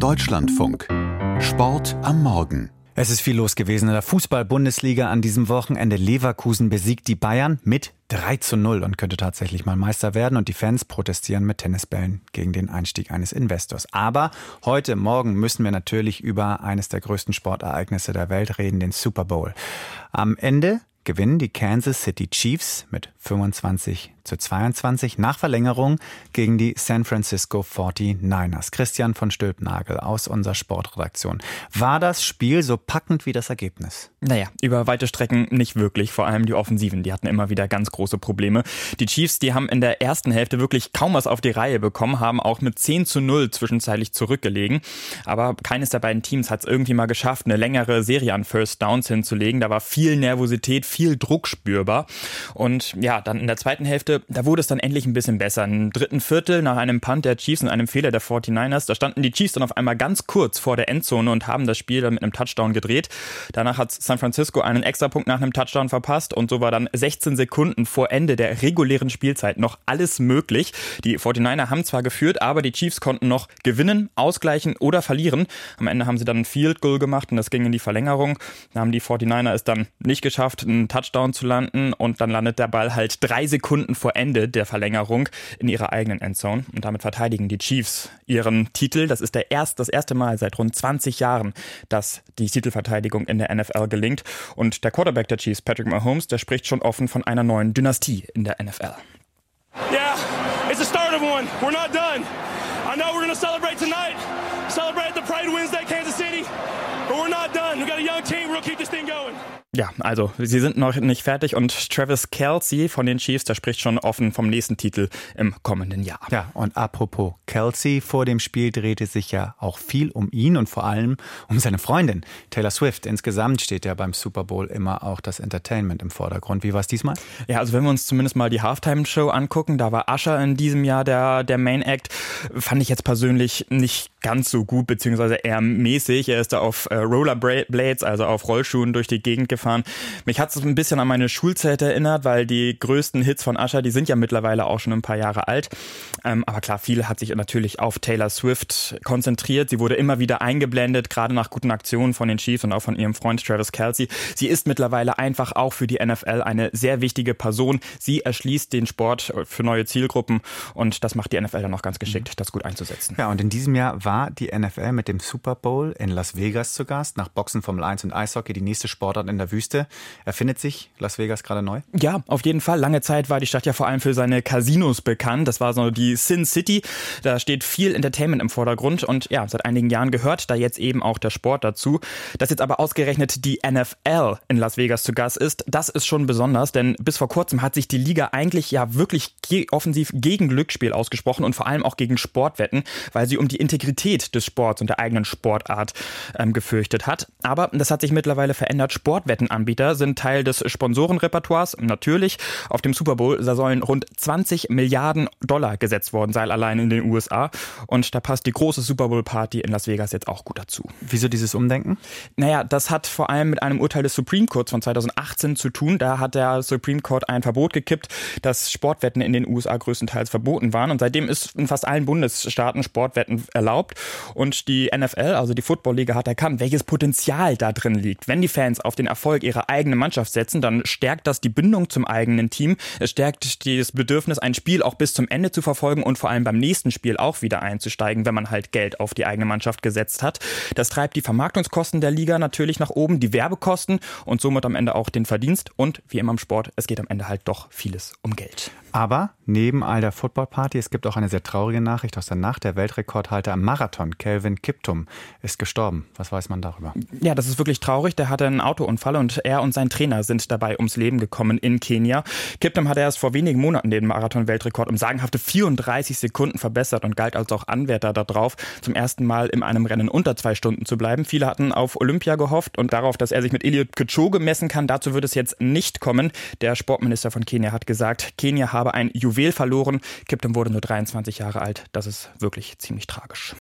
Deutschlandfunk. Sport am Morgen. Es ist viel los gewesen in der Fußball-Bundesliga an diesem Wochenende. Leverkusen besiegt die Bayern mit 3 zu 0 und könnte tatsächlich mal Meister werden. Und die Fans protestieren mit Tennisbällen gegen den Einstieg eines Investors. Aber heute Morgen müssen wir natürlich über eines der größten Sportereignisse der Welt reden, den Super Bowl. Am Ende gewinnen die Kansas City Chiefs mit 25 zu 22 nach Verlängerung gegen die San Francisco 49ers. Christian von Stülpnagel aus unserer Sportredaktion. War das Spiel so packend wie das Ergebnis? Naja, über weite Strecken nicht wirklich. Vor allem die Offensiven, die hatten immer wieder ganz große Probleme. Die Chiefs, die haben in der ersten Hälfte wirklich kaum was auf die Reihe bekommen, haben auch mit 10 zu 0 zwischenzeitlich zurückgelegen. Aber keines der beiden Teams hat es irgendwie mal geschafft, eine längere Serie an First Downs hinzulegen. Da war viel Nervosität, viel Druck spürbar. Und ja, dann in der zweiten Hälfte, da wurde es dann endlich ein bisschen besser. Im dritten Viertel nach einem Punt der Chiefs und einem Fehler der 49ers, da standen die Chiefs dann auf einmal ganz kurz vor der Endzone und haben das Spiel dann mit einem Touchdown gedreht. Danach hat San Francisco einen Extrapunkt nach einem Touchdown verpasst und so war dann 16 Sekunden vor Ende der regulären Spielzeit noch alles möglich. Die 49er haben zwar geführt, aber die Chiefs konnten noch gewinnen, ausgleichen oder verlieren. Am Ende haben sie dann ein Field Goal gemacht und das ging in die Verlängerung. Da haben die 49er es dann nicht geschafft, einen Touchdown zu landen und dann landet der Ball halt drei Sekunden vor Ende der Verlängerung in ihrer eigenen Endzone und damit verteidigen die Chiefs ihren Titel. Das ist der erst, das erste Mal seit rund 20 Jahren, dass die Titelverteidigung in der NFL gelingt und der Quarterback der Chiefs, Patrick Mahomes, der spricht schon offen von einer neuen Dynastie in der NFL. Yeah, it's the start of one. We're not done. I know we're going to celebrate tonight. Celebrate the Pride Wednesday, Kansas City. But we're not done. We got a young team. We'll keep this thing going. Ja, also sie sind noch nicht fertig und Travis Kelsey von den Chiefs, der spricht schon offen vom nächsten Titel im kommenden Jahr. Ja, und apropos Kelsey, vor dem Spiel drehte sich ja auch viel um ihn und vor allem um seine Freundin Taylor Swift. Insgesamt steht ja beim Super Bowl immer auch das Entertainment im Vordergrund. Wie war es diesmal? Ja, also wenn wir uns zumindest mal die Halftime-Show angucken, da war Usher in diesem Jahr der, der Main Act. Fand ich jetzt persönlich nicht ganz so gut, beziehungsweise eher mäßig. Er ist da auf äh, Rollerblades, also auf Rollschuhen durch die Gegend gefahren. Mich hat es ein bisschen an meine Schulzeit erinnert, weil die größten Hits von Usher, die sind ja mittlerweile auch schon ein paar Jahre alt. Ähm, aber klar, viel hat sich natürlich auf Taylor Swift konzentriert. Sie wurde immer wieder eingeblendet, gerade nach guten Aktionen von den Chiefs und auch von ihrem Freund Travis Kelsey. Sie ist mittlerweile einfach auch für die NFL eine sehr wichtige Person. Sie erschließt den Sport für neue Zielgruppen und das macht die NFL dann auch ganz geschickt, das gut einzusetzen. Ja, und in diesem Jahr war die NFL mit dem Super Bowl in Las Vegas zu Gast. Nach Boxen, Formel 1 und Eishockey die nächste Sportart in der Wüste. Erfindet sich Las Vegas gerade neu? Ja, auf jeden Fall. Lange Zeit war die Stadt ja vor allem für seine Casinos bekannt. Das war so die Sin City. Da steht viel Entertainment im Vordergrund und ja, seit einigen Jahren gehört da jetzt eben auch der Sport dazu. Dass jetzt aber ausgerechnet die NFL in Las Vegas zu Gast ist, das ist schon besonders, denn bis vor kurzem hat sich die Liga eigentlich ja wirklich offensiv gegen Glücksspiel ausgesprochen und vor allem auch gegen Sportwetten, weil sie um die Integrität des Sports und der eigenen Sportart ähm, gefürchtet hat. Aber das hat sich mittlerweile verändert. Sportwettenanbieter sind Teil des Sponsorenrepertoires. Natürlich, auf dem Super Bowl, sollen rund 20 Milliarden Dollar gesetzt worden sein, allein in den USA. Und da passt die große Super Bowl Party in Las Vegas jetzt auch gut dazu. Wieso dieses Umdenken? Naja, das hat vor allem mit einem Urteil des Supreme Courts von 2018 zu tun. Da hat der Supreme Court ein Verbot gekippt, dass Sportwetten in den USA größtenteils verboten waren. Und seitdem ist in fast allen Bundesstaaten Sportwetten erlaubt. Und die NFL, also die Football Liga, hat erkannt, welches Potenzial da drin liegt. Wenn die Fans auf den Erfolg ihrer eigenen Mannschaft setzen, dann stärkt das die Bindung zum eigenen Team. Es stärkt das Bedürfnis, ein Spiel auch bis zum Ende zu verfolgen und vor allem beim nächsten Spiel auch wieder einzusteigen, wenn man halt Geld auf die eigene Mannschaft gesetzt hat. Das treibt die Vermarktungskosten der Liga natürlich nach oben, die Werbekosten und somit am Ende auch den Verdienst. Und wie immer im Sport, es geht am Ende halt doch vieles um Geld. Aber neben all der Footballparty, es gibt auch eine sehr traurige Nachricht aus der Nacht. Der Weltrekordhalter am Marathon, Kelvin Kiptum, ist gestorben. Was weiß man darüber? Ja, das ist wirklich traurig. Der hatte einen Autounfall und er und sein Trainer sind dabei ums Leben gekommen in Kenia. Kiptum hat erst vor wenigen Monaten den Marathon-Weltrekord um sagenhafte 34 Sekunden verbessert und galt als auch Anwärter darauf, zum ersten Mal in einem Rennen unter zwei Stunden zu bleiben. Viele hatten auf Olympia gehofft und darauf, dass er sich mit Eliud Kipchoge messen kann. Dazu wird es jetzt nicht kommen. Der Sportminister von Kenia hat gesagt, Kenia habe ein Juwel verloren. Kiptum wurde nur 23 Jahre alt. Das ist wirklich ziemlich tragisch.